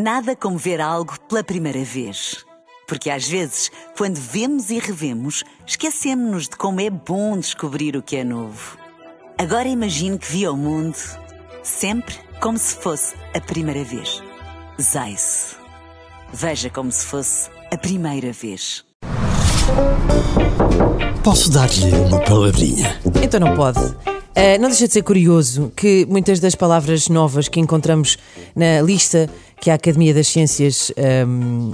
Nada como ver algo pela primeira vez. Porque às vezes, quando vemos e revemos, esquecemos-nos de como é bom descobrir o que é novo. Agora imagine que viu o mundo sempre como se fosse a primeira vez. Zais. Veja como se fosse a primeira vez. Posso dar-lhe uma palavrinha? Então não pode. Uh, não deixa de ser curioso que muitas das palavras novas que encontramos na lista que a Academia das Ciências um,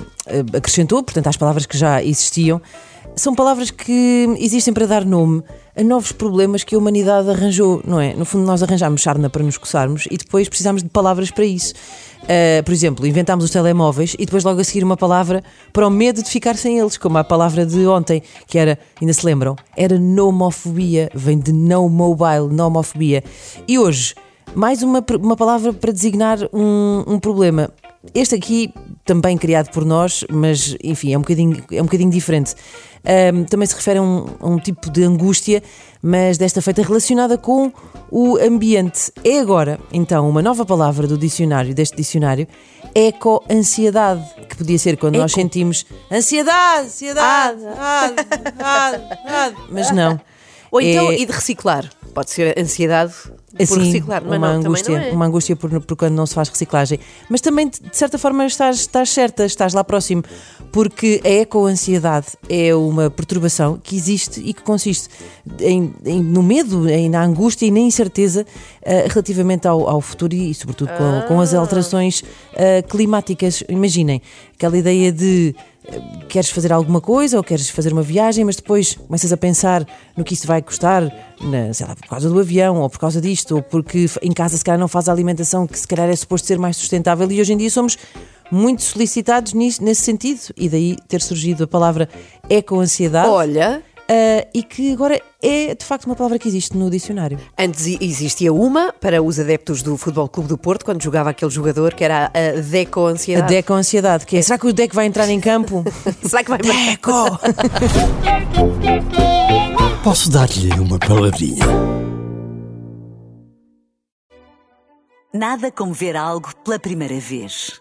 acrescentou, portanto, às palavras que já existiam, são palavras que existem para dar nome a novos problemas que a humanidade arranjou, não é? No fundo, nós arranjámos sarna para nos coçarmos e depois precisamos de palavras para isso. Uh, por exemplo, inventámos os telemóveis e depois logo a seguir uma palavra para o medo de ficar sem eles, como a palavra de ontem, que era, ainda se lembram? Era nomofobia, vem de no mobile, nomofobia. E hoje, mais uma, uma palavra para designar um, um problema. Este aqui, também criado por nós, mas enfim, é um bocadinho, é um bocadinho diferente. Um, também se refere a um, a um, tipo de angústia, mas desta feita relacionada com o ambiente. É agora, então, uma nova palavra do dicionário, deste dicionário, eco-ansiedade, que podia ser quando Eco. nós sentimos ansiedade, ansiedade, ah. ansiedade, ansiedade, mas não. Ou então, é... e de reciclar. Pode ser ansiedade por assim, reciclar, mas uma não, angústia, é. uma angústia por, por quando não se faz reciclagem. Mas também, de certa forma, estás, estás certa, estás lá próximo, porque a eco-ansiedade é uma perturbação que existe e que consiste em, em, no medo, em, na angústia e na incerteza uh, relativamente ao, ao, futuro e, sobretudo, com, ah. com as alterações uh, climáticas. Imaginem, aquela ideia de queres fazer alguma coisa ou queres fazer uma viagem, mas depois começas a pensar no que isso vai custar, na, sei lá, por causa do avião ou por causa disto, ou porque em casa se calhar não faz a alimentação que se calhar é suposto ser mais sustentável e hoje em dia somos muito solicitados nisso, nesse sentido e daí ter surgido a palavra eco-ansiedade. Olha, Uh, e que agora é de facto uma palavra que existe no dicionário. Antes existia uma para os adeptos do Futebol Clube do Porto, quando jogava aquele jogador que era a Deco-ansiedade. A Deco-ansiedade, que é, será que o Deco vai entrar em campo? será que vai Deco! Posso dar-lhe uma palavrinha? Nada como ver algo pela primeira vez.